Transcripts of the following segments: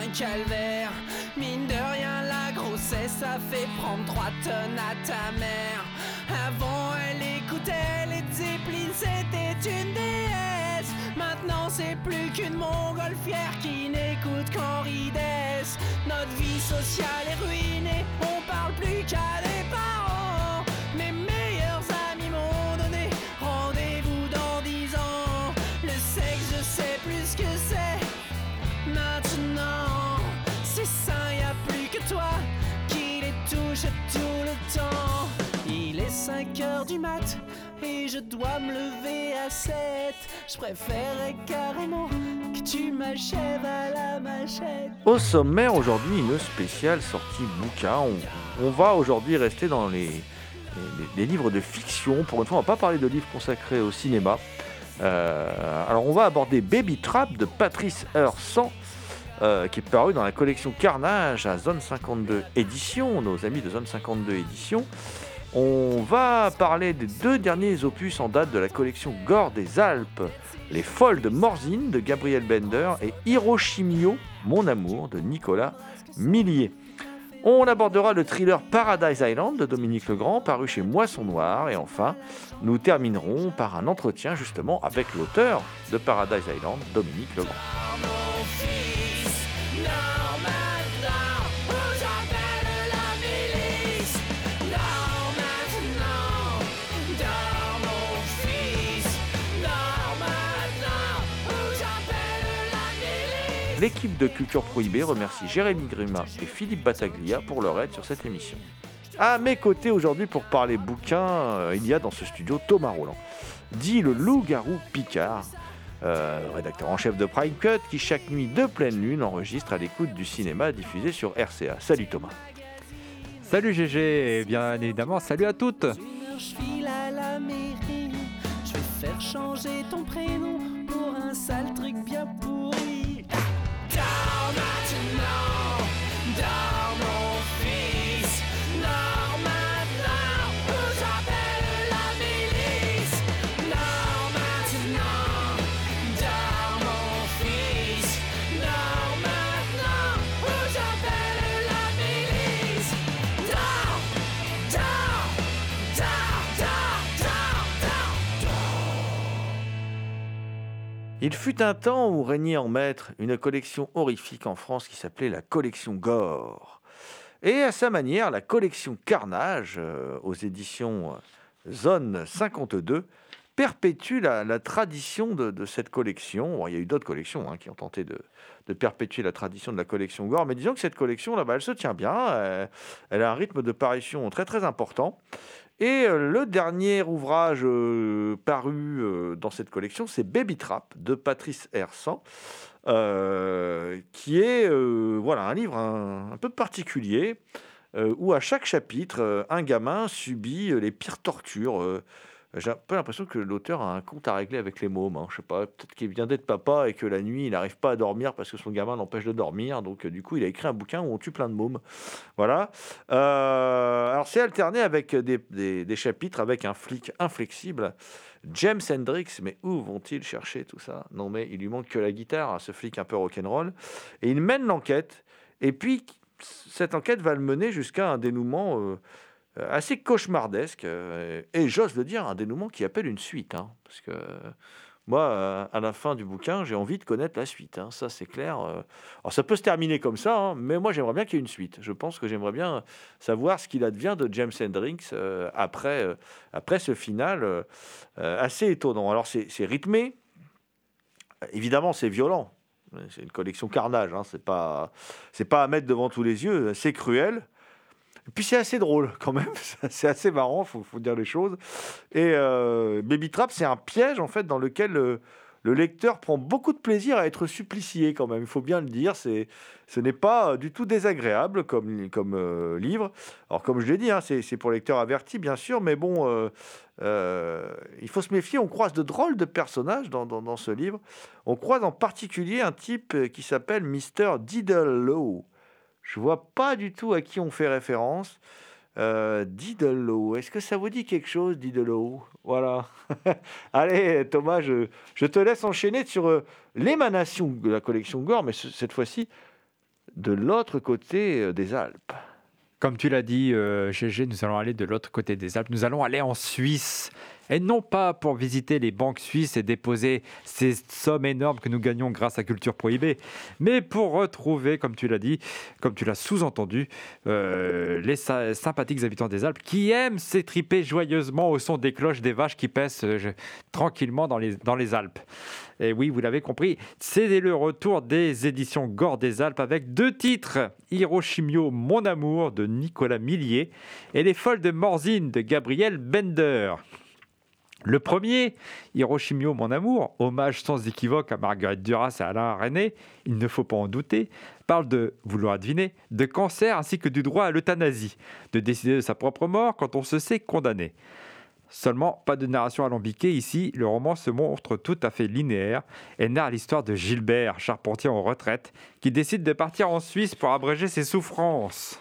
un calvaire. Mine de rien, la grossesse, ça fait prendre trois tonnes à ta mère. Avant, elle écoutait les disciplines, c'était une déesse. Maintenant, c'est plus qu'une montgolfière qui n'écoute qu'en rides. Notre vie sociale est ruinée, on parle plus qu'à des parents. Mes meilleurs amis m'ont donné rendez-vous dans dix ans. Le sexe, je sais plus que c'est. Maintenant, c'est ça, y a plus que toi qui les touche tout le temps. Il est 5 heures du mat et je dois me lever à 7. Je préférerais carrément que tu m'achèves à la machette. Au sommaire aujourd'hui, une spéciale sortie bouquin. On, va aujourd'hui rester dans les livres de fiction. Pour une fois, on va pas parler de livres consacrés au cinéma. Euh, alors on va aborder Baby Trap de Patrice Heursan, euh, qui est paru dans la collection Carnage à Zone 52 Édition, nos amis de Zone 52 Édition. On va parler des deux derniers opus en date de la collection Gore des Alpes, Les Folles de Morzine de Gabriel Bender et Hiroshimio, Mon amour de Nicolas Millier. On abordera le thriller Paradise Island de Dominique Legrand, paru chez Moisson Noir. Et enfin, nous terminerons par un entretien justement avec l'auteur de Paradise Island, Dominique Legrand. L'équipe de Culture Prohibée remercie Jérémy Grima et Philippe Battaglia pour leur aide sur cette émission. À mes côtés aujourd'hui pour parler bouquin, euh, il y a dans ce studio Thomas Roland, dit le loup-garou Picard, euh, rédacteur en chef de Prime Cut, qui chaque nuit de pleine lune enregistre à l'écoute du cinéma diffusé sur RCA. Salut Thomas. Salut GG, et bien évidemment, salut à toutes Une heure, je file à la mairie. Je vais faire changer ton prénom pour un sale truc bien pourri. Dors maintenant, Il fut un temps où régnait en maître une collection horrifique en France qui s'appelait la collection Gore. Et à sa manière, la collection Carnage, euh, aux éditions euh, Zone 52, perpétue la, tradition de, cette collection. Il y a eu d'autres collections hein, qui ont tenté de, perpétuer la tradition de la collection Gore, mais disons que cette collection, là, elle se tient bien. elle a un rythme de parution très très important. Et euh, le dernier ouvrage euh, paru euh, dans cette collection, c'est Baby Trap de Patrice Hersan, qui est voilà, un livre un, peu particulier, où à chaque chapitre, un gamin subit les pires tortures J'ai un peu l'impression que l'auteur a un compte à régler avec les mômes. Hein. Je sais pas, peut-être qu'il vient d'être papa et que la nuit, il n'arrive pas à dormir parce que son gamin l'empêche de dormir. Donc, euh, du coup, il a écrit un bouquin où on tue plein de mômes. Voilà. Euh, alors, c'est alterné avec des, chapitres avec un flic inflexible. James Hendricks, mais où vont-ils chercher tout ça? Non, mais il lui manque que la guitare à ce flic un peu rock'n'roll. Et il mène l'enquête. Et puis, cette enquête va le mener jusqu'à un dénouement euh, assez cauchemardesque. euh, et j'ose le dire, un dénouement qui appelle une suite. hein, parce que euh, moi, euh, à la fin du bouquin, j'ai envie de connaître la suite. hein, ça, c'est clair. euh. Alors, ça peut se terminer comme ça, hein, mais moi, j'aimerais bien qu'il y ait une suite. Je pense que j'aimerais bien savoir ce qu'il advient de James Hendricks euh, après, euh, après ce final euh, euh, assez étonnant. Alors, c'est rythmé. Évidemment, c'est violent. C'est une collection carnage. C'est pas, pas à mettre devant tous les yeux. C'est cruel. Et puis c'est assez drôle quand même. C'est assez marrant, faut, faut dire les choses. Et euh, Baby Trap, c'est un piège en fait dans lequel euh, le lecteur prend beaucoup de plaisir à être supplicié quand même. Il faut bien le dire. C'est, ce n'est pas euh, du tout désagréable comme, livre. Alors comme je l'ai dit, hein, c'est, pour lecteurs avertis bien sûr, mais bon, il faut se méfier. On croise de drôles de personnages dans, ce livre. On croise en particulier un type qui s'appelle Mr. Diddle-Low. Je vois pas du tout à qui on fait référence. Euh, est-ce que ça vous dit quelque chose, Diddle-Low Voilà. Allez, Thomas, je, te laisse enchaîner sur euh, l'émanation de la collection Gore, mais ce- cette fois-ci de l'autre côté euh, des Alpes. Comme tu l'as dit, euh, GG, nous allons aller de l'autre côté des Alpes. Nous allons aller en Suisse. Et non pas pour visiter les banques suisses et déposer ces sommes énormes que nous gagnons grâce à Culture Prohibée, mais pour retrouver, comme tu l'as dit, comme tu l'as sous-entendu, euh, les sy- sympathiques habitants des Alpes qui aiment s'étriper joyeusement au son des cloches des vaches qui paissent euh, tranquillement dans les, dans les Alpes. Et oui, vous l'avez compris, c'est le retour des éditions Gore des Alpes avec deux titres Hiroshimio, Mon amour de Nicolas Millier et Les Folles de Morzine de Gabriel Bender. Le premier, Hiroshimio, mon amour, hommage sans équivoque à Marguerite Duras et Alain René, il ne faut pas en douter, parle de, vous l'aurez deviné, de cancer ainsi que du droit à l'euthanasie, de décider de sa propre mort quand on se sait condamné. Seulement, pas de narration alambiquée ici, le roman se montre tout à fait linéaire et narre l'histoire de Gilbert, charpentier en retraite, qui décide de partir en Suisse pour abréger ses souffrances.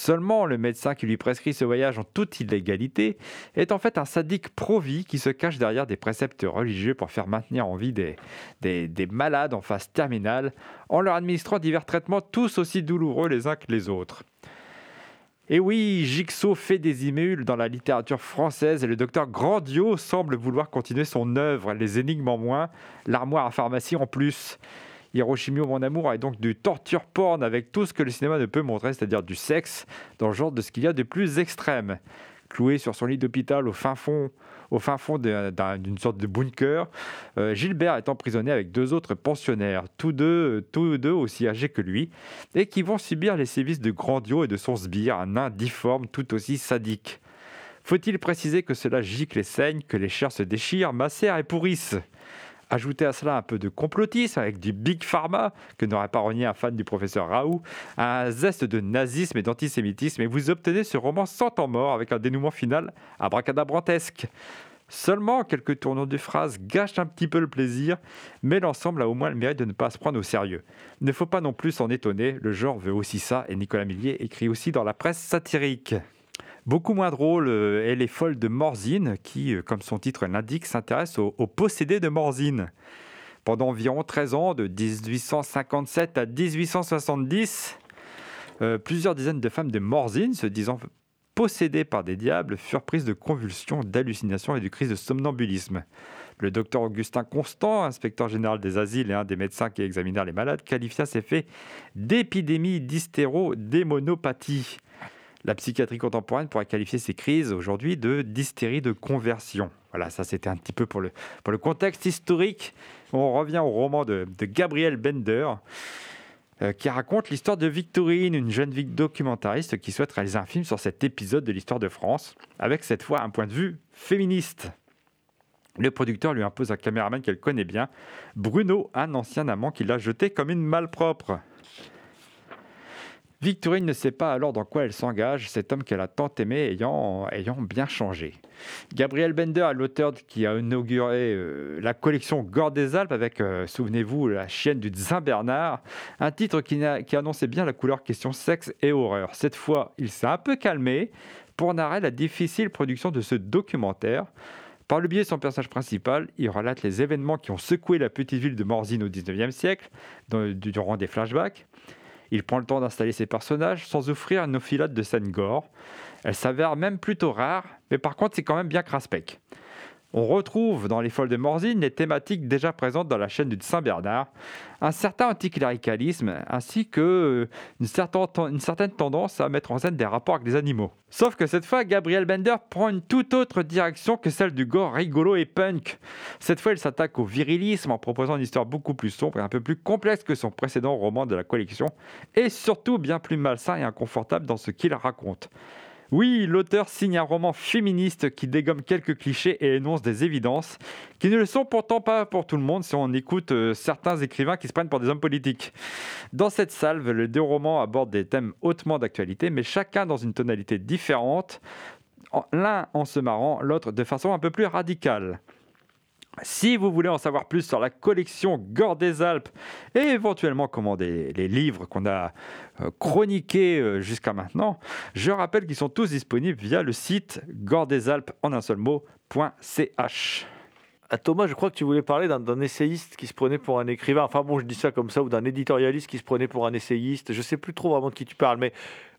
Seulement, le médecin qui lui prescrit ce voyage en toute illégalité est en fait un sadique pro-vie qui se cache derrière des préceptes religieux pour faire maintenir en vie des, des, des malades en phase terminale en leur administrant divers traitements tous aussi douloureux les uns que les autres. Et oui, Jigsaw fait des émules dans la littérature française et le docteur Grandio semble vouloir continuer son œuvre, les énigmes en moins, l'armoire à pharmacie en plus. Hiroshimio, mon amour, est donc du torture porn avec tout ce que le cinéma ne peut montrer, c'est-à-dire du sexe, dans le genre de ce qu'il y a de plus extrême. Cloué sur son lit d'hôpital au fin fond, au fin fond d'une sorte de bunker, euh, Gilbert est emprisonné avec deux autres pensionnaires, tous deux, tous deux aussi âgés que lui, et qui vont subir les sévices de Grandio et de son sbire, un nain difforme tout aussi sadique. Faut-il préciser que cela gicle et saigne, que les chairs se déchirent, macèrent et pourrissent Ajoutez à cela un peu de complotisme avec du big pharma, que n'aurait pas renié un fan du professeur Raoult, un zeste de nazisme et d'antisémitisme, et vous obtenez ce roman sans temps mort avec un dénouement final abracadabrantesque. Seulement, quelques tournures de phrases gâchent un petit peu le plaisir, mais l'ensemble a au moins le mérite de ne pas se prendre au sérieux. Ne faut pas non plus s'en étonner, le genre veut aussi ça, et Nicolas Millier écrit aussi dans la presse satirique. Beaucoup moins drôle euh, est Les Folles de Morzine, qui, euh, comme son titre l'indique, s'intéresse aux, aux possédés de Morzine. Pendant environ 13 ans, de 1857 à 1870, euh, plusieurs dizaines de femmes de Morzine, se disant possédées par des diables, furent prises de convulsions, d'hallucinations et de crises de somnambulisme. Le docteur Augustin Constant, inspecteur général des asiles et un des médecins qui examinèrent les malades, qualifia ces faits d'épidémie d'hystérodémonopathie. La psychiatrie contemporaine pourrait qualifier ces crises aujourd'hui de d'hystérie de conversion. Voilà, ça c'était un petit peu pour le, pour le contexte historique. On revient au roman de, de Gabriel Bender, euh, qui raconte l'histoire de Victorine, une jeune documentariste qui souhaite réaliser un film sur cet épisode de l'histoire de France, avec cette fois un point de vue féministe. Le producteur lui impose un caméraman qu'elle connaît bien, Bruno, un ancien amant qui l'a jeté comme une malpropre. Victorine ne sait pas alors dans quoi elle s'engage, cet homme qu'elle a tant aimé ayant, bien changé. Gabriel Bender est l'auteur qui a inauguré euh, la collection Gore des Alpes avec, euh, souvenez-vous, la chienne du Saint-Bernard, un titre qui, annonçait bien la couleur question sexe et horreur. Cette fois, il s'est un peu calmé pour narrer la difficile production de ce documentaire. Par le biais de son personnage principal, il relate les événements qui ont secoué la petite ville de Morzine au 19e siècle, durant des flashbacks. Il prend le temps d'installer ses personnages sans offrir une enfilade de scènes gore. Elle s'avère même plutôt rare, mais par contre c'est quand même bien craspec. On retrouve dans Les Folles de Morzine les thématiques déjà présentes dans la chaîne du Saint-Bernard, un certain anticléricalisme ainsi que euh, une certaine, tendance à mettre en scène des rapports avec des animaux. Sauf que cette fois, Gabriel Bender prend une toute autre direction que celle du gore rigolo et punk. Cette fois, il s'attaque au virilisme en proposant une histoire beaucoup plus sombre et un peu plus complexe que son précédent roman de la collection, et surtout bien plus malsain et inconfortable dans ce qu'il raconte. Oui, l'auteur signe un roman féministe qui dégomme quelques clichés et énonce des évidences qui ne le sont pourtant pas pour tout le monde si on écoute euh, certains écrivains qui se prennent pour des hommes politiques. Dans cette salve, les deux romans abordent des thèmes hautement d'actualité, mais chacun dans une tonalité différente, en- l'un en se marrant, l'autre de façon un peu plus radicale. Si vous voulez en savoir plus sur la collection Gore des Alpes et éventuellement commander les livres qu'on a euh, chroniqués euh, jusqu'à maintenant, je rappelle qu'ils sont tous disponibles via le site goredesalpes en un seul mot.ch. Ah, Thomas, je crois que tu voulais parler d'un essayiste qui se prenait pour un écrivain. Enfin bon, je dis ça comme ça, ou d'un éditorialiste qui se prenait pour un essayiste. Je sais plus trop vraiment de qui tu parles. Mais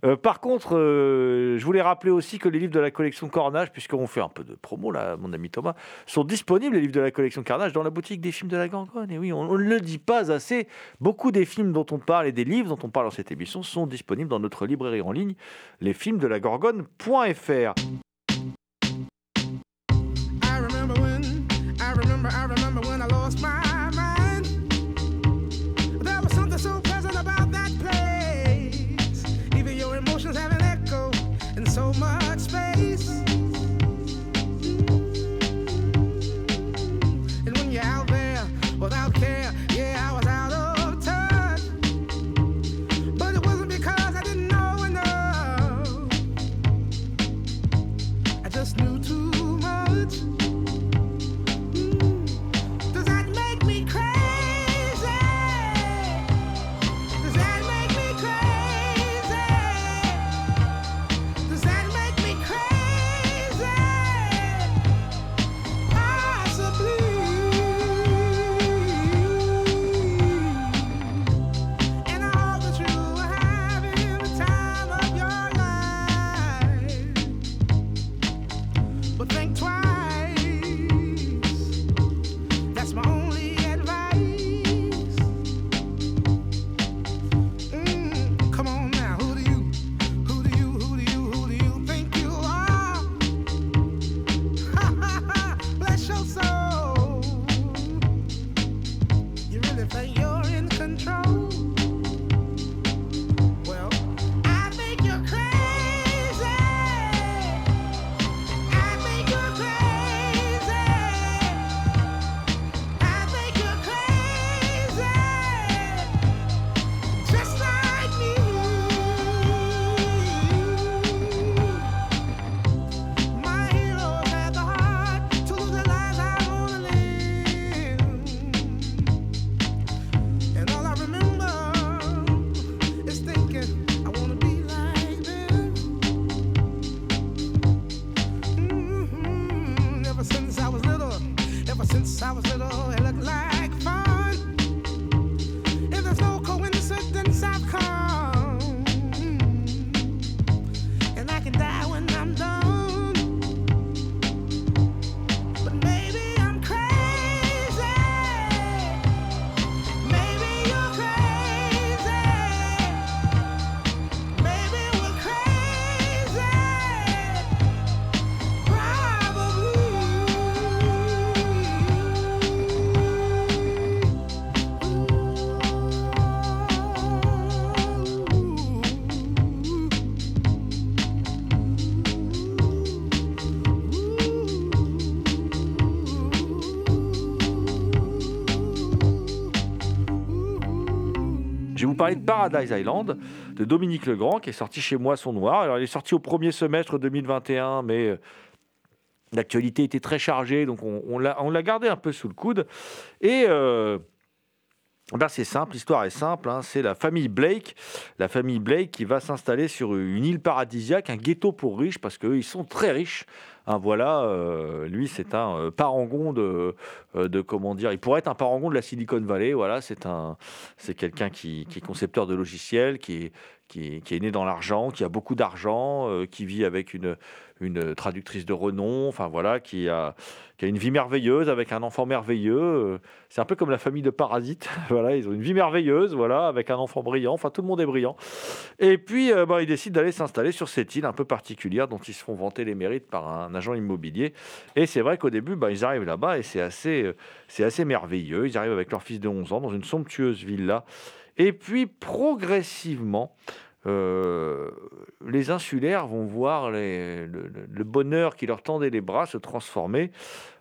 euh, par contre, euh, je voulais rappeler aussi que les livres de la collection Cornage, puisqu'on fait un peu de promo là, mon ami Thomas, sont disponibles, les livres de la collection Carnage, dans la boutique des films de la Gorgone. Et oui, on on ne le dit pas assez. Beaucoup des films dont on parle et des livres dont on parle dans cette émission sont disponibles dans notre librairie en ligne, lesfilmsdelagorgone.fr. Paradise Island de Dominique Legrand qui est sorti chez moi son noir. Alors il est sorti au premier semestre 2021, mais euh, l'actualité était très chargée, donc on, l'a gardé un peu sous le coude. Et euh, ben, c'est simple, l'histoire est simple. hein, c'est la famille Blake, la famille Blake qui va s'installer sur une île paradisiaque, un ghetto pour riches, parce qu'eux, ils sont très riches. Hein, voilà, euh, lui, c'est un euh, parangon de, euh, de comment dire. Il pourrait être un parangon de la Silicon Valley. Voilà, c'est un, c'est quelqu'un qui, qui est concepteur de logiciels, qui est, qui est, né dans l'argent, qui a beaucoup d'argent, euh, qui vit avec une, une traductrice de renom. Enfin voilà, qui a, qui a une vie merveilleuse avec un enfant merveilleux. euh, C'est un peu comme la famille de Parasites. voilà, ils ont une vie merveilleuse, voilà, avec un enfant brillant. Enfin, tout le monde est brillant. Et puis, euh, bah, ils décident d'aller s'installer sur cette île un peu particulière dont ils se font vanter les mérites par un agent immobilier. Et c'est vrai qu'au début, bah, ils arrivent là-bas et c'est assez, euh, c'est assez merveilleux. Ils arrivent avec leur fils de 11 ans dans une somptueuse villa. Et puis, progressivement, euh, les insulaires vont voir le, bonheur qui leur tendait les bras se transformer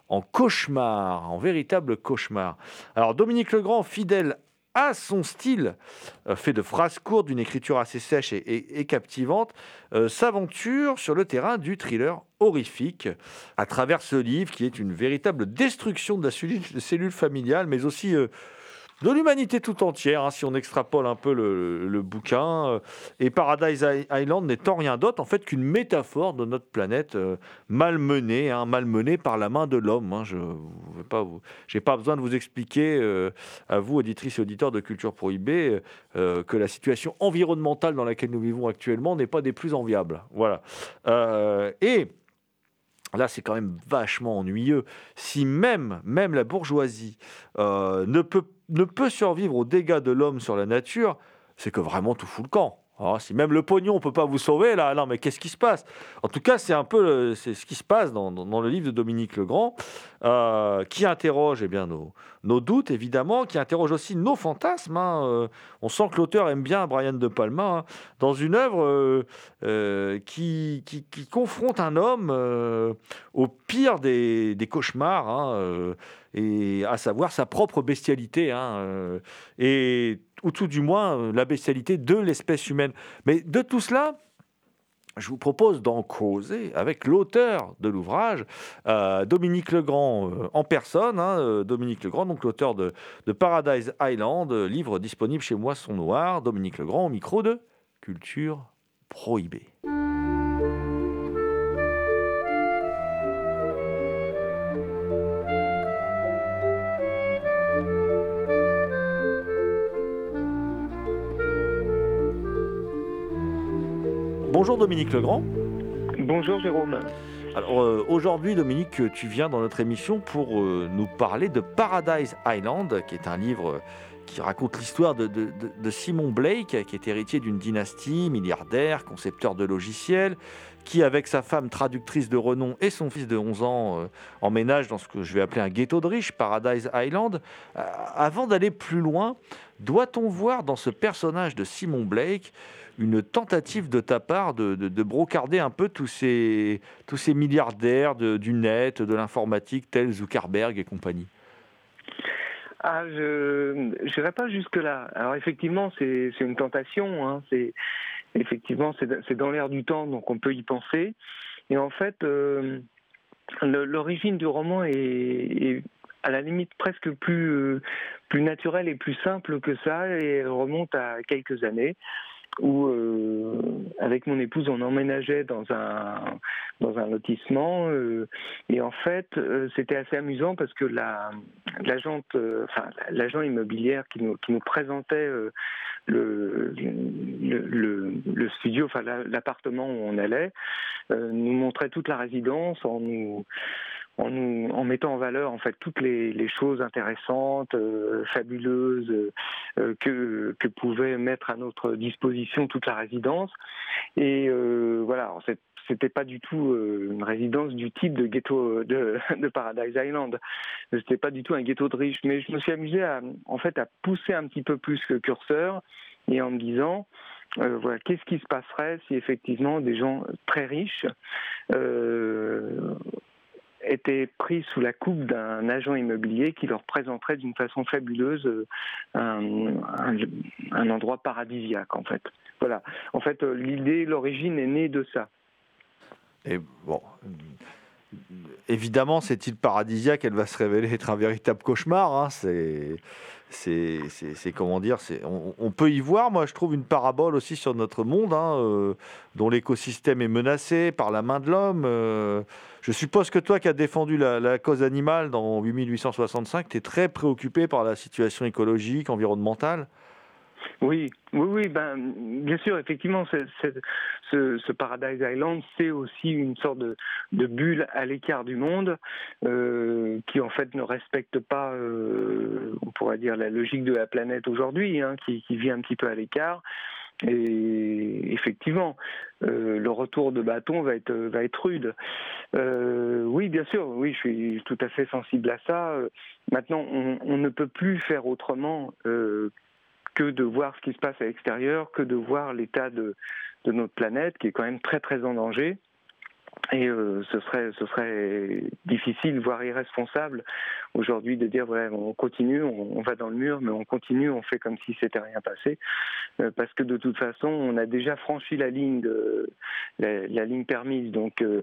en cauchemar, en véritable cauchemar. Alors Dominique Legrand, fidèle à son style, euh, fait de phrases courtes, d'une écriture assez sèche et, captivante, euh, s'aventure sur le terrain du thriller horrifique à travers ce livre qui est une véritable destruction de la cellule, familiale, mais aussi de l'humanité tout entière, hein, si on extrapole un peu le, bouquin. euh, Et Paradise Island n'étant rien d'autre en fait qu'une métaphore de notre planète euh, malmenée, hein, malmenée par la main de l'homme. hein. Je n'ai pas, pas besoin de vous expliquer euh, à vous, auditrices et auditeurs de Culture Prohibée, euh, que la situation environnementale dans laquelle nous vivons actuellement n'est pas des plus enviables. Voilà. Et Là, c'est quand même vachement ennuyeux. Si même, même la bourgeoisie ne, peut, ne peut survivre aux dégâts de l'homme sur la nature, c'est que vraiment tout fout le camp. Ah, si même le pognon ne peut pas vous sauver, là, non, mais qu'est-ce qui se passe? En tout cas, c'est un peu c'est ce qui se passe dans, le livre de Dominique Legrand, euh, qui interroge eh bien, nos, nos doutes, évidemment, qui interroge aussi nos fantasmes. hein. Euh, on sent que l'auteur aime bien Brian De Palma, hein, dans une œuvre euh, euh, qui, qui- confronte un homme au pire des, cauchemars, hein, et à savoir sa propre bestialité, et, ou tout du moins euh, la bestialité de l'espèce humaine. Mais de tout cela, je vous propose d'en causer avec l'auteur de l'ouvrage, euh, Dominique Legrand euh, en personne. hein, euh, Dominique Legrand, donc l'auteur de, de Paradise Island, livre disponible chez Moisson Noir. Dominique Legrand au micro de Culture Prohibée. Bonjour Dominique Legrand. Bonjour Jérôme. Alors euh, aujourd'hui, Dominique, tu viens dans notre émission pour euh, nous parler de Paradise Island, qui est un livre qui raconte l'histoire de, Simon Blake, qui est héritier d'une dynastie, milliardaire, concepteur de logiciels, qui, avec sa femme traductrice de renom et son fils de 11 ans, euh, emménage dans ce que je vais appeler un ghetto de riches, Paradise Island. Euh, avant d'aller plus loin, doit-on voir dans ce personnage de Simon Blake une tentative de ta part de, de- de brocarder un peu tous ces, tous ces milliardaires du net, de l'informatique, tels Zuckerberg et compagnie? Ah, je n'irai pas jusque-là. Alors effectivement, c'est une tentation. Hein. Effectivement c'est dans l'air du temps, donc on peut y penser. Et en fait, euh, l'origine du roman est, à la limite presque plus euh, plus naturelle et plus simple que ça, et remonte à quelques années où, euh, avec mon épouse, on emménageait dans un dans un lotissement euh, et en fait, euh, c'était assez amusant parce que l'agent immobilière qui nous présentait le, le, le, studio, enfin la- l'appartement où on allait, nous montrait toute la résidence en nous en, mettant en valeur en fait toutes les, choses intéressantes, euh, fabuleuses euh, que, que pouvait mettre à notre disposition toute la résidence. Et euh, voilà, c'était pas du tout euh, une résidence du type de ghetto de, de Paradise Island. C'était pas du tout un ghetto de riches, mais je me suis amusé à, en fait, à pousser un petit peu plus le curseur et en me disant, voilà, qu'est-ce qui se passerait si effectivement des gens très riches étaient pris sous la coupe d'un agent immobilier qui leur présenterait d'une façon fabuleuse euh, un, un- endroit paradisiaque en fait. Voilà. En fait, euh, l'idée, l'origine est née de ça. Et bon, euh, évidemment, cette île paradisiaque, elle va se révéler être un véritable cauchemar. hein. C'est, c'est, comment dire, on peut y voir, moi, je trouve une parabole aussi sur notre monde, hein, euh, dont l'écosystème est menacé par la main de l'homme. euh. je suppose que toi, qui as défendu la, la cause animale dans 8865, tu es très préoccupé par la situation écologique, environnementale? Oui, oui, oui, ben, bien sûr, effectivement, ce, Paradise Island, c'est aussi une sorte de, bulle à l'écart du monde euh, qui, en fait, ne respecte pas, euh, on pourrait dire, la logique de la planète aujourd'hui, hein, qui, vit un petit peu à l'écart. Et effectivement, euh, le retour de bâton va être, va être rude. Oui, bien sûr, oui, je suis tout à fait sensible à ça. Maintenant, on, ne peut plus faire autrement que de voir ce qui se passe à l'extérieur, que de voir l'état de, notre planète qui est quand même très très en danger. Et euh, ce serait ce serait difficile, voire irresponsable aujourd'hui de dire ouais on continue, on, va dans le mur, mais on continue, on fait comme si c'était rien passé, Euh, parce que de toute façon on a déjà franchi la ligne la, ligne permise. Donc euh,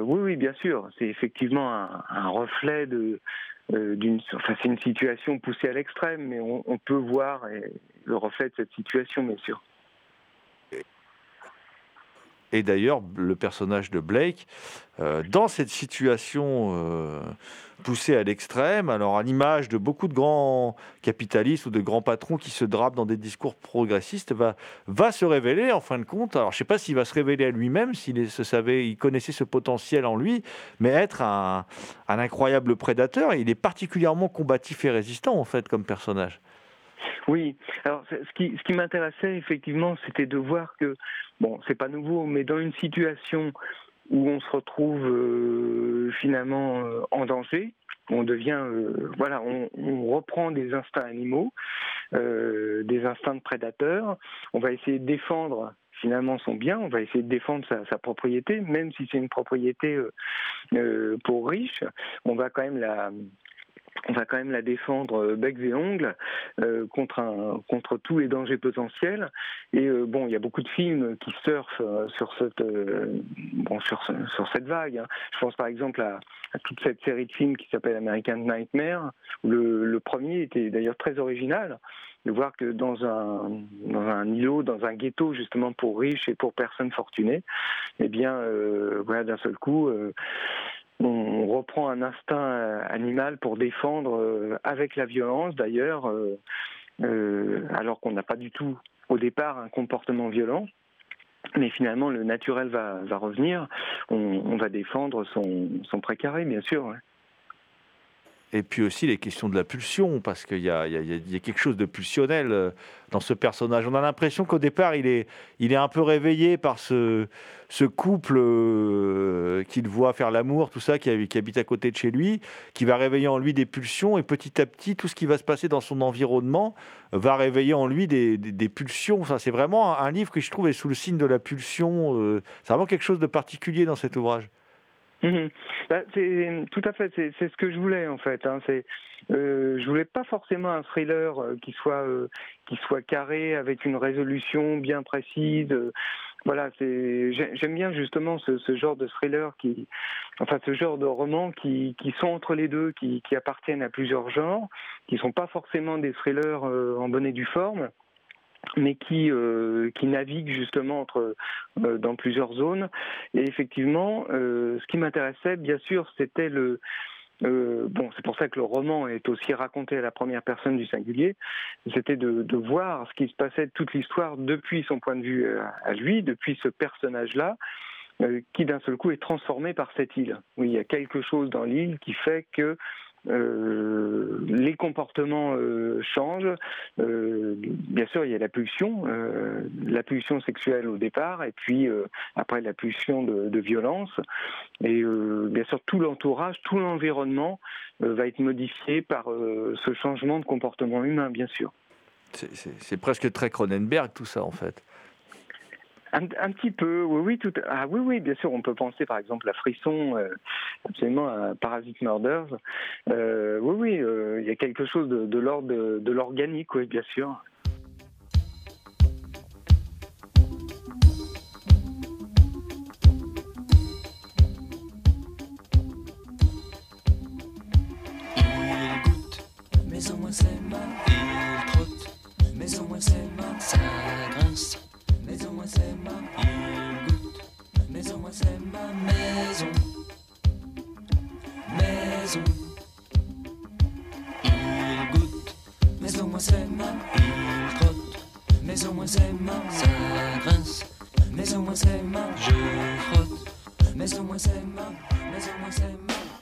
oui oui bien sûr, c'est effectivement un, reflet de d'une, enfin c'est une situation poussée à l'extrême, mais on, peut voir le reflet de cette situation, bien sûr. Et d'ailleurs, le personnage de Blake, euh, dans cette situation euh, poussée à l'extrême, alors à l'image de beaucoup de grands capitalistes ou de grands patrons qui se drapent dans des discours progressistes, va, se révéler en fin de compte. Alors je ne sais pas s'il va se révéler à lui-même, s'il se savait, il connaissait ce potentiel en lui, mais être un, un incroyable prédateur. Il est particulièrement combatif et résistant en fait comme personnage. Oui, alors ce qui, m'intéressait effectivement, c'était de voir que, bon, c'est pas nouveau, mais dans une situation où on se retrouve euh, finalement euh, en danger, on devient, euh, voilà, on, reprend des instincts animaux, des instincts de prédateur, on va essayer de défendre finalement son bien, on va essayer de défendre sa, sa propriété, même si c'est une propriété pour riches, on va quand même la on va quand même la défendre euh, becs et ongles euh, contre un, contre tous les dangers potentiels. Et euh, bon, il y a beaucoup de films qui surfent euh, sur cette euh, bon sur sur cette vague. hein. Je pense par exemple à, toute cette série de films qui s'appelle American Nightmare. Où le, le premier était d'ailleurs très original de voir que dans un dans un îlot, dans un ghetto justement pour riches et pour personnes fortunées, eh bien voilà d'un seul coup. On reprend un instinct euh, animal pour défendre euh, avec la violence d'ailleurs, euh, alors qu'on n'a pas du tout au départ un comportement violent. Mais finalement, le naturel va, revenir. On, on va défendre son, son précaré, bien sûr. Et puis aussi les questions de la pulsion, parce qu'il y a, quelque chose de pulsionnel euh, dans ce personnage. On a l'impression qu'au départ, il est, un peu réveillé par ce, couple euh, qu'il voit faire l'amour, tout ça, qui, hab- qui habite à côté de chez lui, qui va réveiller en lui des pulsions, et petit à petit, tout ce qui va se passer dans son environnement va réveiller en lui des, pulsions. Enfin, c'est vraiment un, un livre que je trouve est sous le signe de la pulsion. euh, c'est vraiment quelque chose de particulier dans cet ouvrage. Mhm. Bah, c'est tout à fait, c'est ce que je voulais en fait. Hein. C'est, euh, je voulais pas forcément un thriller euh, qui soit euh, qui soit carré avec une résolution bien précise. voilà, c'est j'ai- j'aime bien justement ce, genre de thriller qui, enfin ce genre de romans qui, qui sont entre les deux, qui, qui appartiennent à plusieurs genres, qui sont pas forcément des thrillers en bonne et due forme mais qui euh, qui naviguent justement euh, dans plusieurs zones et effectivement euh, ce qui m'intéressait bien sûr c'était le bon, c'est pour ça que le roman est aussi raconté à la première personne du singulier. C'était de, voir ce qui se passait de toute l'histoire depuis son point de vue à lui, depuis ce personnage-là, qui d'un seul coup est transformé par cette île. Oui, il y a quelque chose dans l'île qui fait que euh, les comportements euh, changent. Euh, bien sûr, il y a la pulsion, la pulsion sexuelle au départ, et puis après la pulsion de, violence. Et bien sûr, tout l'entourage, tout l'environnement va être modifié par ce changement de comportement humain, bien sûr. C'est presque très Cronenberg, tout ça, en fait. Un, un petit peu, oui, oui, tout. Ah oui, oui, bien sûr, on peut penser par exemple à Frisson, euh, absolument à Parasite Murders. Euh, oui, oui, euh, il y a quelque chose de, l'ordre de l'organique, oui, bien sûr. Mais au moins c'est mal. Ça grince, mais au moins c'est mal. Je frotte, mais au moins c'est mal. Mais au moins c'est.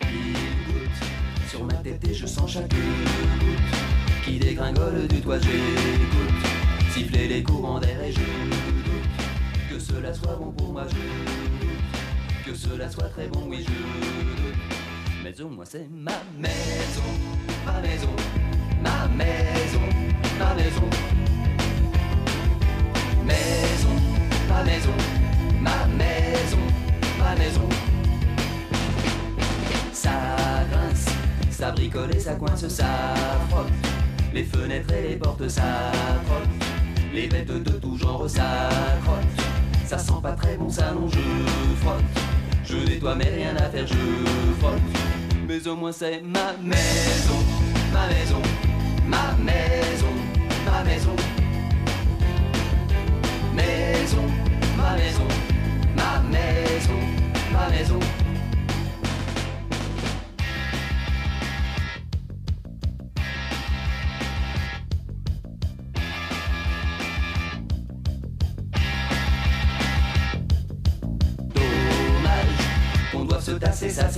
Il goûte. Sur ma tête et je sens chaque goutte Qui dégringole du toit j'écoute Siffler les courants d'air et je doute Que cela soit bon pour moi je doute Que cela soit très bon oui je doute Mais au moins c'est ma Ma maison Ma maison Ma maison ça frotte. Les fenêtres et les portes, ça frotte. Les bêtes de tout genre, ça crotte. Ça sent pas très bon, ça non, je frotte. Je nettoie, mais rien à faire, je frotte. Mais au moins c'est ma maison, ma maison, ma maison, ma maison. Maison, ma maison, ma maison, ma maison.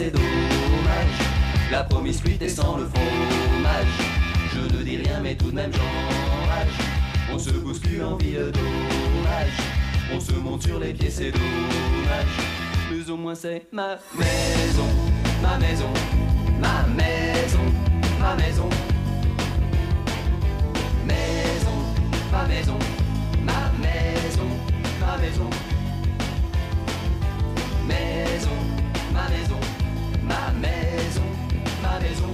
C'est dommage. La promiscuité sans le fromage. Je ne dis rien, mais tout de même j'enrage. On se bouscule en ville, dommage. On se monte sur les pieds, c'est dommage. Mais au moins c'est ma maison, ma maison, ma maison, ma maison. Maison, ma maison, ma maison, ma. Maison, maison.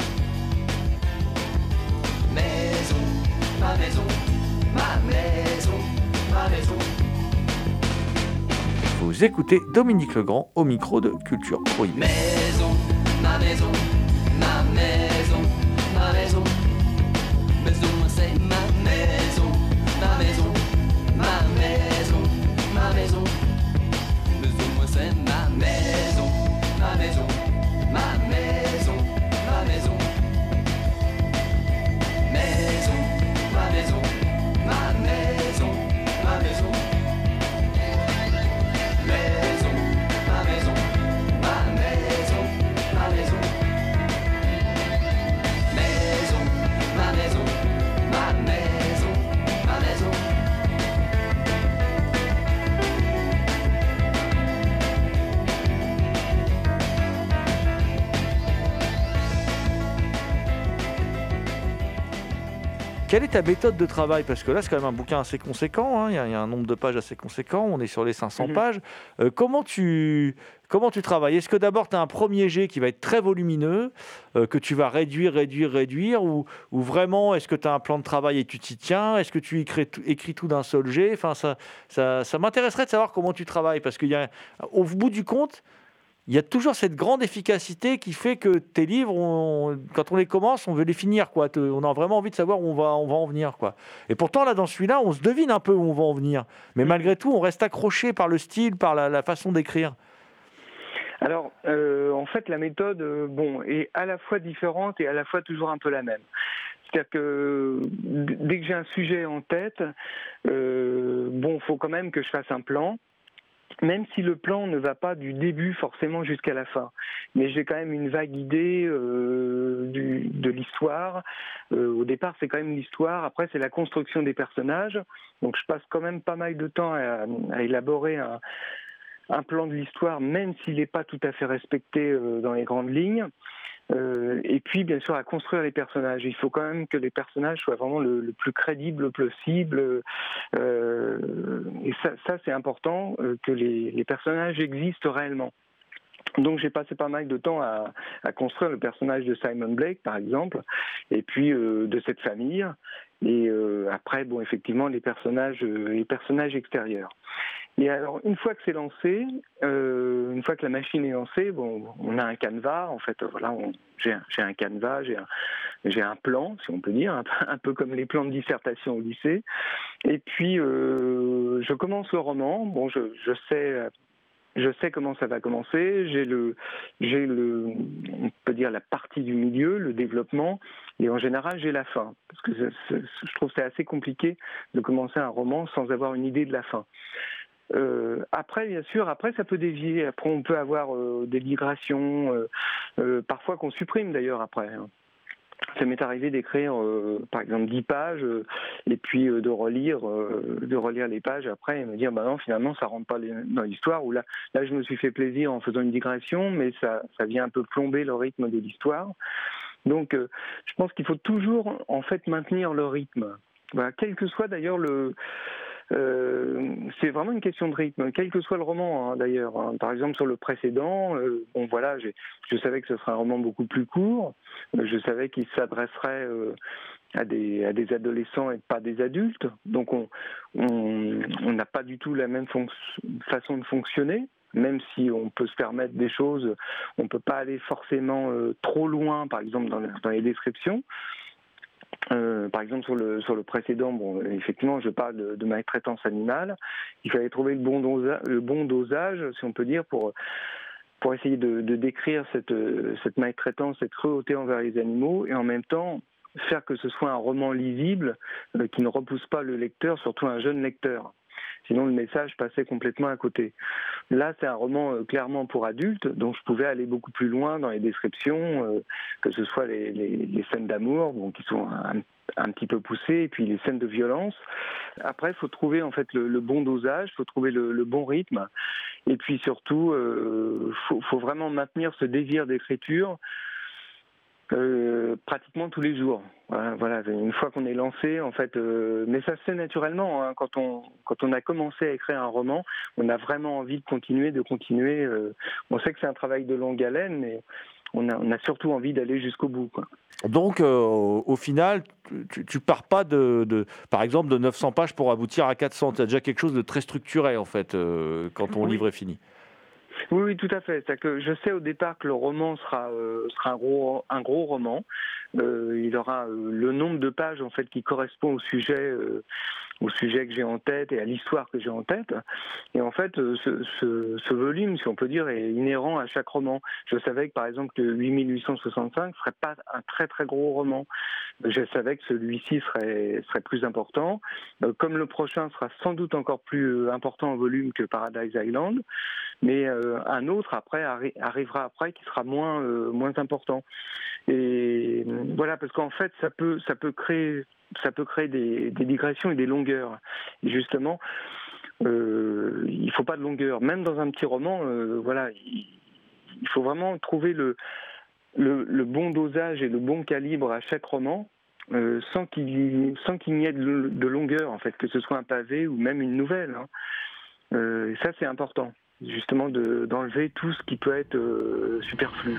Maison, ma maison, ma maison, ma maison. Vous écoutez Dominique Legrand au micro de Culture Prohibée. Ta méthode de travail Parce que là, c'est quand même un bouquin assez conséquent. hein. Il y, a- y a un nombre de pages assez conséquent. On est sur les 500 Mhm. pages. Euh, comment, tu, comment tu travailles? Est-ce que d'abord, tu as un premier jet qui va être très volumineux, euh, que tu vas réduire, réduire, réduire Ou, ou vraiment, est-ce que tu as un plan de travail et tu t'y tiens? Est-ce que tu écris tout, écris tout d'un seul jet? Enfin, Ça, ça, ça m'intéresserait de savoir comment tu travailles. Parce qu'au bout du compte, il y a toujours cette grande efficacité qui fait que tes livres, on- quand on les commence, on veut les finir. Quoi. On a vraiment envie de savoir où on va, on va en venir. Quoi. Et pourtant, là, dans celui-là, on se devine un peu où on va en venir. Mais malgré tout, on reste accroché par le style, par la, la façon d'écrire. Alors, euh, en fait, la méthode, euh, bon, est à la fois différente et à la fois toujours un peu la même. C'est-à-dire que dès que j'ai un sujet en tête, euh, bon, faut quand même que je fasse un plan. Même si le plan ne va pas du début forcément jusqu'à la fin, mais j'ai quand même une vague idée euh, de l'histoire. Euh, au départ, c'est quand même l'histoire. Après, c'est la construction des personnages. Donc, je passe quand même pas mal de temps à, élaborer un, un plan de l'histoire, même s'il n'est pas tout à fait respecté euh, dans les grandes lignes. Euh, et puis, bien sûr, à construire les personnages. Il faut quand même que les personnages soient vraiment le, plus crédible possible. Euh, et ça, c'est important, euh, que les, personnages existent réellement. Donc j'ai passé pas mal de temps à, construire le personnage de Simon Blake, par exemple, et puis de cette famille. Et après, bon, effectivement, les personnages extérieurs. Et alors, une fois que c'est lancé, euh, une fois que la machine est lancée, bon, on a un canevas. En fait, voilà, on- j'ai un, canevas, j'ai un, plan, si on peut dire, un, peu- comme les plans de dissertation au lycée. Et puis, euh, je commence le roman. Bon, je, je sais, je sais comment ça va commencer. J'ai le, j'ai le, on peut dire la partie du milieu, le développement, et en général, j'ai la fin, parce que c'est- je trouve c'est assez compliqué de commencer un roman sans avoir une idée de la fin. Euh, après, bien sûr, après ça peut dévier. Après, on peut avoir euh, des migrations, euh, euh, parfois qu'on supprime d'ailleurs après. hein. Ça m'est arrivé d'écrire, par exemple, 10 pages, et puis de relire, de relire les pages après et me dire, bah non, finalement, ça rentre pas dans l'histoire. Ou là, là, je me suis fait plaisir en faisant une digression, mais ça, ça vient un peu plomber le rythme de l'histoire. Donc, je pense qu'il faut toujours, en fait, maintenir le rythme. Quel que soit d'ailleurs le, euh, c'est vraiment une question de rythme, quel que soit le roman hein, d'ailleurs. hein. Par exemple sur le précédent, euh, voilà, je savais que ce serait un roman beaucoup plus court. Euh, Je savais qu'il s'adresserait euh, à des adolescents et pas des adultes. Donc on n'a pas du tout la même façon de fonctionner. Même si on peut se permettre des choses, on peut pas aller forcément trop loin, par exemple dans, le- dans les descriptions. Euh, par exemple sur le sur le précédent, effectivement je parle de, maltraitance animale. Il fallait trouver le bon dosage, le bon dosage, si on peut dire, pour essayer de, décrire cette cette maltraitance, cette cruauté envers les animaux, et en même temps faire que ce soit un roman lisible euh, qui ne repousse pas le lecteur, surtout un jeune lecteur. Sinon, le message passait complètement à côté. Là, c'est un roman euh, clairement pour adultes, donc je pouvais aller beaucoup plus loin dans les descriptions, euh, que ce soit les, scènes d'amour, qui sont un, petit peu poussées, et puis les scènes de violence. Après, il faut trouver en fait le, bon dosage, il faut trouver le, bon rythme, et puis surtout, il faut, faut vraiment maintenir ce désir d'écriture. Euh, pratiquement tous les jours. Voilà, voilà. une fois qu'on est lancé, en fait, euh, mais ça se fait naturellement. hein. quand on quand on a commencé à écrire un roman, on a vraiment envie de continuer, de continuer. euh, on sait que c'est un travail de longue haleine, mais on a, on a surtout envie d'aller jusqu'au bout. Quoi. Donc, euh, au au final, tu, tu pars pas de, de- par exemple, de 900 pages pour aboutir à 400. Tu as déjà quelque chose de très structuré, en fait, euh, quand ton Oui. livre est fini. Oui, oui, tout à fait. C'est que je sais au départ que le roman sera euh, sera un gros un gros roman. Euh, il aura euh, le nombre de pages en fait qui correspond au sujet euh, au sujet que j'ai en tête et à l'histoire que j'ai en tête. Et en fait, euh, ce, volume, si on peut dire, est inhérent à chaque roman. Je savais que par exemple que 8865 serait pas un très très gros roman. Je savais que celui-ci serait serait plus important. Euh, Comme le prochain sera sans doute encore plus euh, important en volume que Paradise Island, mais un autre après arri- arrivera après qui sera moins moins important. Et voilà parce qu'en fait ça peut ça peut créer ça peut créer des, des digressions et des longueurs. Et justement, euh, il faut pas de longueur. Même dans un petit roman, euh, voilà, il, faut vraiment trouver le, bon dosage et le bon calibre à chaque roman. euh, sans qu'il n'y ait de, de longueur en fait, que ce soit un pavé ou même une nouvelle. hein. Euh, ça c'est important justement de- d'enlever tout ce qui peut être superflu.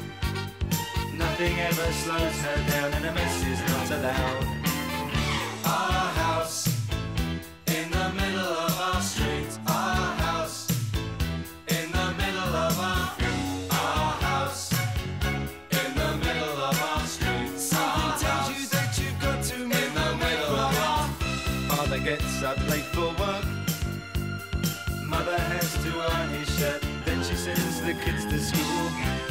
Nothing ever slows her down and a mess is not allowed. Our house in the middle of our street. Our house in the middle of our our house in the middle of our street. Tells you that you've got to make. Father gets up late for work. Mother has to iron his shirt. Then she sends the kids to school.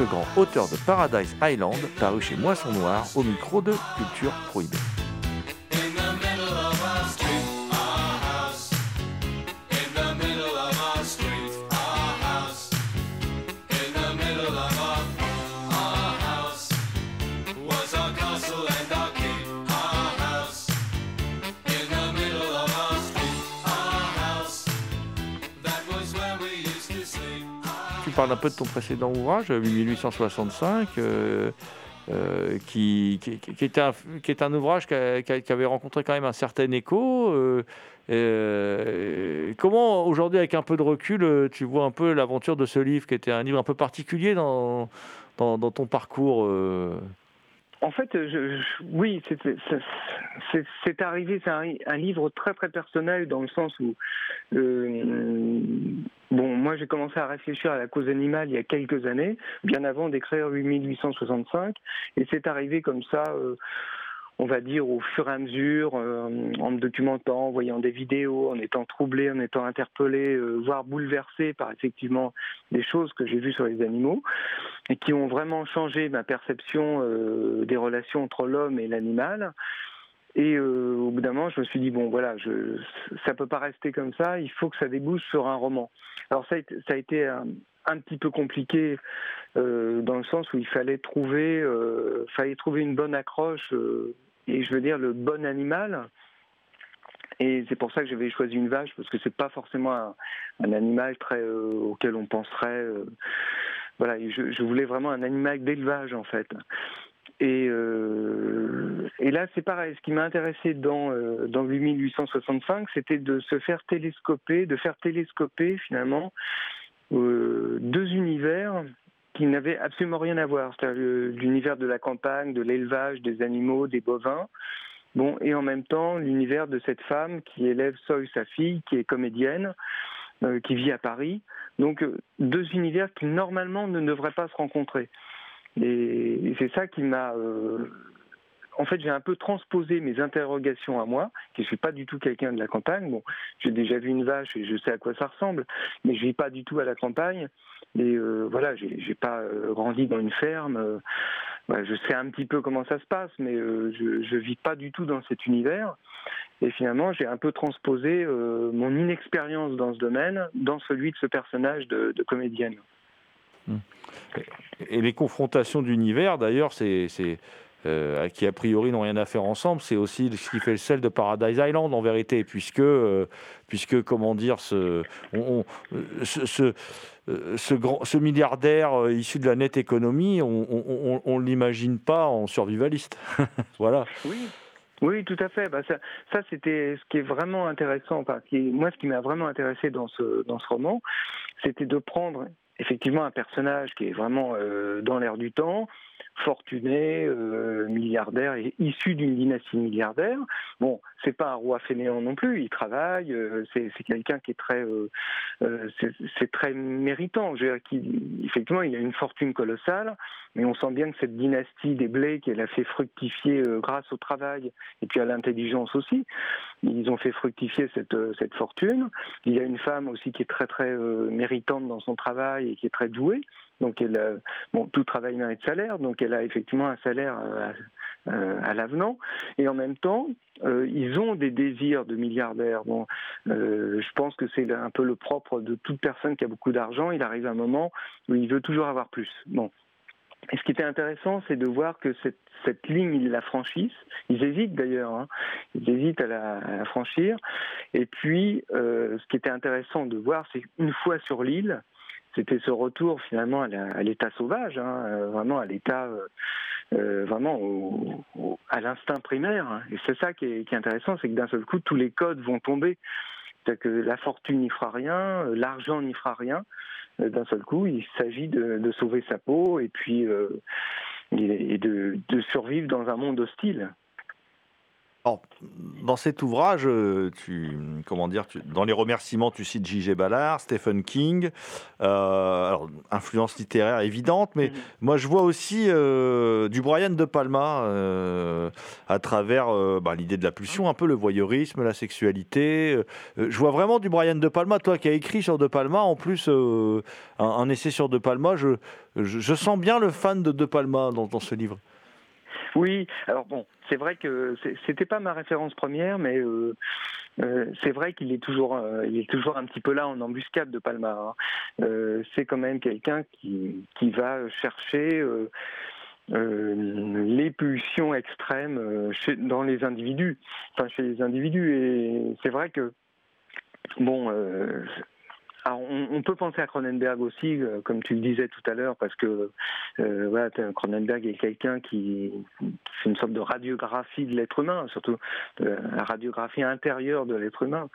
Legrand, auteur de Paradise Island, paru chez Moisson Noir, au micro de Culture Prohibée. In Tu parles un peu de ton précédent ouvrage, 1865, euh, euh, qui, qui, qui était un, qui est un ouvrage qui, avait rencontré quand même un certain écho. euh, comment aujourd'hui, avec un peu de recul, tu vois un peu l'aventure de ce livre, qui était un livre un peu particulier dans, ton parcours En fait, je, oui, c'est- arrivé. C'est un, un livre très très personnel dans le sens où, euh, bon, moi j'ai commencé à réfléchir à la cause animale il y a quelques années, bien avant d'écrire 1865, et c'est arrivé comme ça. euh, on va dire au fur et à mesure, euh, en me documentant, en voyant des vidéos, en étant troublé, en étant interpellé, euh, voire bouleversé par effectivement des choses que j'ai vues sur les animaux et qui ont vraiment changé ma perception euh, des relations entre l'homme et l'animal. Et au bout d'un moment, je me suis dit bon, voilà, je, ça peut pas rester comme ça. Il faut que ça débouche sur un roman. Alors ça a été, un, un petit peu compliqué dans le sens où il fallait trouver, fallait trouver une bonne accroche et je veux dire le bon animal. Et c'est pour ça que j'avais choisi une vache parce que c'est pas forcément un, animal euh, auquel on penserait. euh, voilà, je, voulais vraiment un animal d'élevage en fait. Et, euh, là, c'est pareil. Ce qui m'a intéressé dans, dans 8865, c'était de se faire télescoper, de faire télescoper finalement qui n'avaient absolument rien à voir. C'est-à-dire l'univers de la campagne, de l'élevage, des animaux, des bovins. Bon, et en même temps, l'univers de cette femme qui élève seule sa fille, qui est comédienne, euh, qui vit à Paris. Donc, euh, deux univers qui normalement ne devraient pas se rencontrer. Et, et c'est ça qui m'a. euh, en fait, j'ai un peu transposé mes interrogations à moi, qui ne suis pas du tout quelqu'un de la campagne. Bon, j'ai déjà vu une vache et je sais à quoi ça ressemble, mais je vis pas du tout à la campagne. Et euh, voilà, j'ai pas euh, grandi dans une ferme. euh, je sais un petit peu comment ça se passe, mais euh, je, je vis pas du tout dans cet univers. Et finalement, j'ai un peu transposé mon inexpérience dans ce domaine dans celui de ce personnage de, de comédienne. Et les confrontations d'univers, d'ailleurs, c'est, euh, qui a priori n'ont rien à faire ensemble, c'est aussi ce qui fait le sel de Paradise Island en vérité, puisque, euh, puisque comment dire, ce, ce, euh, ce grand, ce milliardaire issu de la nette économie, on ne l'imagine pas en survivaliste. voilà. Oui. Oui, tout à fait. Bah, ça, c'était ce qui est vraiment intéressant. Enfin, qui, moi, ce qui m'a vraiment intéressé dans ce dans ce roman, c'était de prendre effectivement un personnage qui est vraiment dans l'air du temps, fortuné, euh, milliardaire et issu d'une dynastie milliardaire. Bon, c'est pas un roi fainéant non plus. Il travaille. euh, c'est quelqu'un qui est très, euh, c'est très méritant. Effectivement, il a une fortune colossale, mais on sent bien que cette dynastie des blés qu'elle a fait fructifier grâce au travail et puis à l'intelligence aussi, ils ont fait fructifier cette, cette fortune. Il y a une femme aussi qui est très très méritante dans son travail et qui est très douée. Donc elle, a- bon, tout travail mérite salaire, donc elle a effectivement un salaire euh, à, à l'avenant. Et en même temps, euh, ils ont des désirs de milliardaires. Bon, euh, je pense que c'est un peu le propre de toute personne qui a beaucoup d'argent. Il arrive un moment où il veut toujours avoir plus. Bon. Et ce qui était intéressant, c'est de voir que cette, ligne, ils la franchissent. Ils hésitent d'ailleurs, hein. ils hésitent à la, franchir. Et puis, euh, ce qui était intéressant de voir, c'est qu'une fois sur l'île, c'était ce retour finalement à l'état sauvage, hein, euh, vraiment à l'état, euh, euh, vraiment à l'instinct primaire. Et c'est ça qui est, intéressant, c'est que d'un seul coup, tous les codes vont tomber. C'est-à-dire que la fortune n'y fera rien, l'argent n'y fera rien. D'un seul coup, il s'agit de, sauver sa peau et puis de, de survivre dans un monde hostile. Alors, dans cet ouvrage, tu, comment dire, tu- dans les remerciements, tu cites J.G. Ballard, Stephen King, euh, alors, influence littéraire évidente, mais Mhm. moi je vois aussi euh, du Brian De Palma euh, à travers euh, bah, l'idée de la pulsion, un peu le voyeurisme, la sexualité. Je vois vraiment du Brian De Palma, toi qui as écrit sur De Palma, en plus un, un essai sur De Palma, je, je, je sens bien le fan de De Palma dans, dans ce livre. Oui, alors bon, c'est vrai que c'était pas ma référence première, mais euh, euh, c'est vrai qu'il est toujours, euh, il est toujours un petit peu là en embuscade de Palma. hein. C'est quand même quelqu'un qui, qui va chercher les pulsions extrêmes chez, dans les individus, enfin chez les individus. Et c'est vrai que bon. Alors, on, on peut penser à Cronenberg aussi, euh, comme tu le disais tout à l'heure, parce que euh, Cronenberg est quelqu'un qui c'est une sorte de radiographie de l'être humain, surtout de la radiographie intérieure de l'être humain,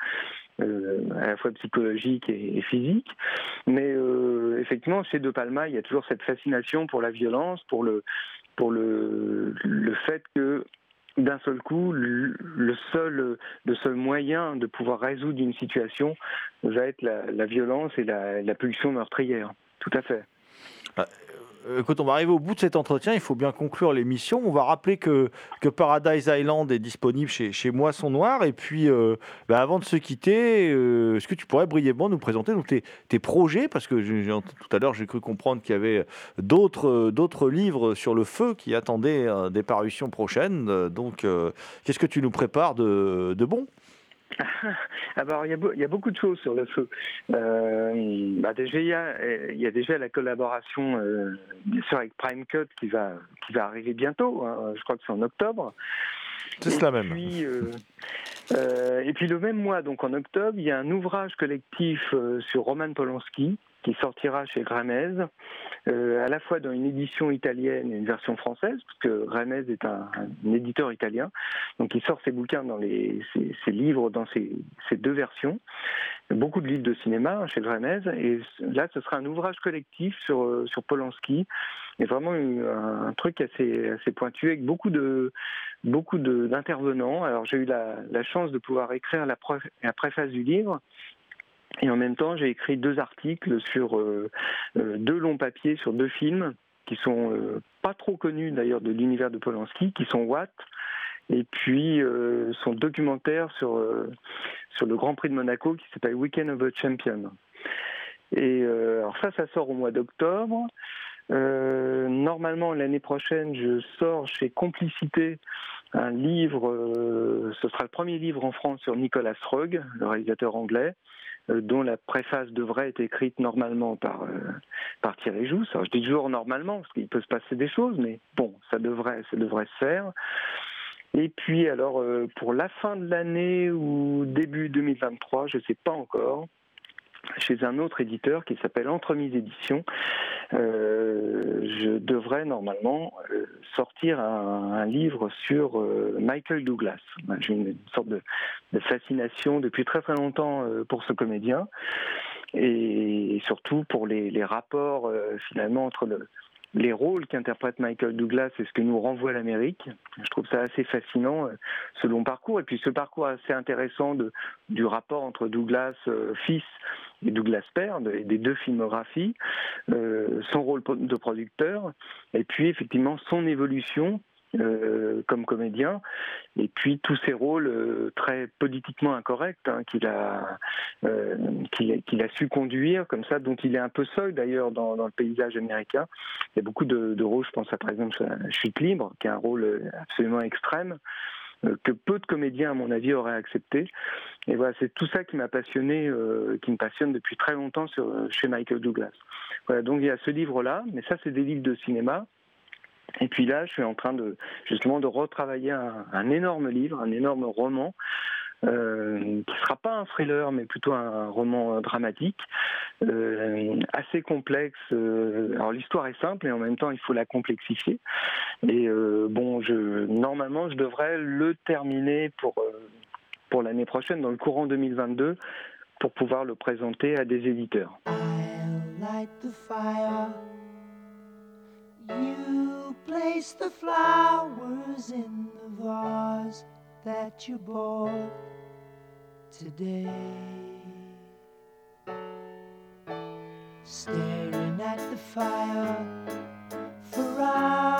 euh, à la fois psychologique et, physique. Mais euh, effectivement, chez De Palma, il y a toujours cette fascination pour la violence, pour le pour le fait que d'un seul coup, le seul, le seul moyen de pouvoir résoudre une situation va être la, violence et la, la pulsion meurtrière. Tout à fait. Euh, Quand on va arriver au bout de cet entretien, il faut bien conclure l'émission. On va rappeler que, que Paradise Island est disponible chez, chez Moisson Noir. Et puis, euh, bah, avant de se quitter, euh, est-ce que tu pourrais brièvement nous présenter donc, tes, tes projets? Parce que tout à l'heure, j'ai cru comprendre qu'il y avait d'autres euh, d'autres livres sur le feu qui attendaient euh, des parutions prochaines. Euh, Donc, euh, qu'est-ce que tu nous prépares de, de bon? Alors, il y, a, beau- il y a beaucoup de choses sur le feu. Euh, bah, déjà, il y, a, il y a déjà la collaboration, euh, bien sûr, avec Prime Cut qui va, qui va arriver bientôt. hein. je crois que c'est en octobre. C'est cela même. Puis, euh, euh, et puis le même mois, donc en octobre, il y a un ouvrage collectif sur Roman Polanski qui sortira chez Gramez, euh, à la fois dans une édition italienne et une version française, parce que Gramez est un, éditeur italien, donc il sort ses bouquins dans les, ses, livres dans ces, ces deux versions. Beaucoup de livres de cinéma hein, chez Gramez, et là ce sera un ouvrage collectif sur, euh, sur Polanski, et vraiment un, truc assez, assez pointu avec beaucoup de beaucoup d'intervenants. Alors j'ai eu la, chance de pouvoir écrire la préface du livre. Et en même temps, j'ai écrit deux articles sur euh, euh, deux longs papiers sur deux films qui sont euh, pas trop connus d'ailleurs de l'univers de Polanski, qui sont Watt et puis son documentaire sur sur le Grand Prix de Monaco qui s'appelle Weekend of the Champion. Et alors ça, ça sort au mois d'octobre. Normalement, l'année prochaine, je sors chez Complicité un livre, ce sera le premier livre en France sur Nicolas Roeg, le réalisateur anglais, dont la préface devrait être écrite normalement par, euh, par Thierry Jousse. Alors, je dis toujours normalement, parce qu'il peut se passer des choses, mais bon, ça devrait, ça devrait se faire. Et puis, alors, euh, pour la fin de l'année ou début 2023, je ne sais pas encore, chez un autre éditeur qui s'appelle Entremise Éditions, euh, je devrais normalement euh, sortir un, livre sur euh, Michael Douglas. J'ai une, sorte de, fascination depuis très très longtemps pour ce comédien et surtout pour les, rapports finalement entre le, les rôles qu'interprète Michael Douglas et ce que nous renvoie l'Amérique. Je trouve ça assez fascinant, ce long parcours. Et puis ce parcours assez intéressant du rapport entre Douglas fils et Douglas de- des deux filmographies, euh, son rôle de producteur, et puis effectivement son évolution euh, comme comédien, et puis tous ces rôles euh, très politiquement incorrects hein, qu'il a, a, a su conduire, comme ça, dont il est un peu seul d'ailleurs dans, le paysage américain. Il y a beaucoup de, rôles, je pense à par exemple Chute libre, qui est un rôle absolument extrême que peu de comédiens, à mon avis, auraient accepté. Et voilà, c'est tout ça qui m'a passionné, euh, qui me passionne depuis très longtemps sur, chez Michael Douglas. Voilà, donc il y a ce livre-là, mais ça, c'est des livres de cinéma. Et puis là, je suis en train de justement de retravailler un énorme livre, un énorme roman, euh, qui sera pas un thriller, mais plutôt un roman euh, dramatique, euh, assez complexe. euh, alors l'histoire est simple et en même temps il faut la complexifier. Et bon, je, normalement, je devrais le terminer pour pour l'année prochaine, dans le courant 2022, pour pouvoir le présenter à des éditeurs. You place the flowers in the vase that you bought today. Staring at the fire for hours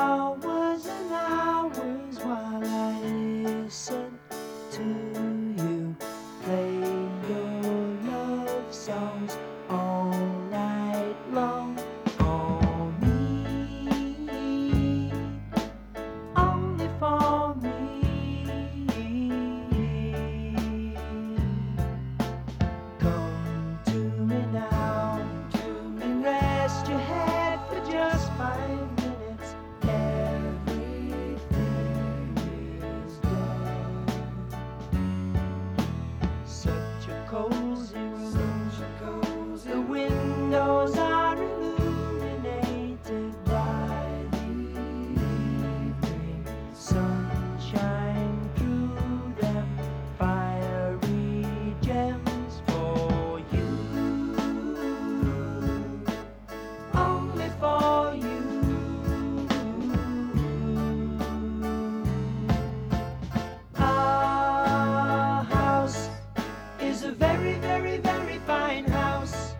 very, very, very fine house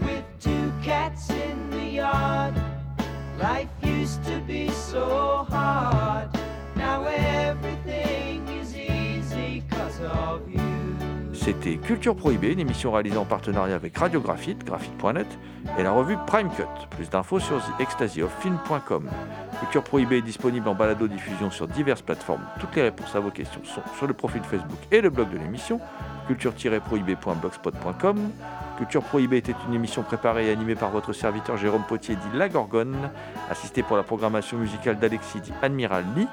with two cats in the yard. Life used to be so hard. C'était Culture Prohibée, une émission réalisée en partenariat avec Radio Graphite, graphite.net, et la revue Prime Cut. Plus d'infos sur theextasyoffilm.com. Culture Prohibée est disponible en balado-diffusion sur diverses plateformes. Toutes les réponses à vos questions sont sur le profil Facebook et le blog de l'émission, culture-prohibée.blogspot.com. Culture Prohibée était une émission préparée et animée par votre serviteur Jérôme Potier dit La Gorgone, assisté pour la programmation musicale d'Alexis dit Admiral Lee.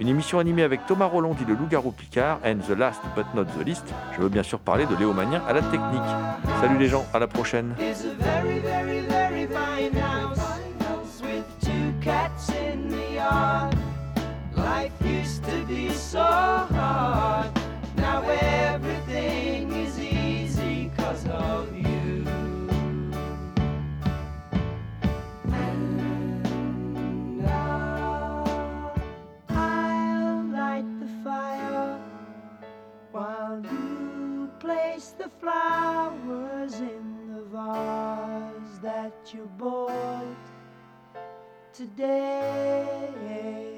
Une émission animée avec Thomas Roland dit le loup-garou Picard and the last but not the least. Je veux bien sûr parler de Léo Magnien à la technique. Salut les gens, à la prochaine. Place the flowers in the vase that you bought today.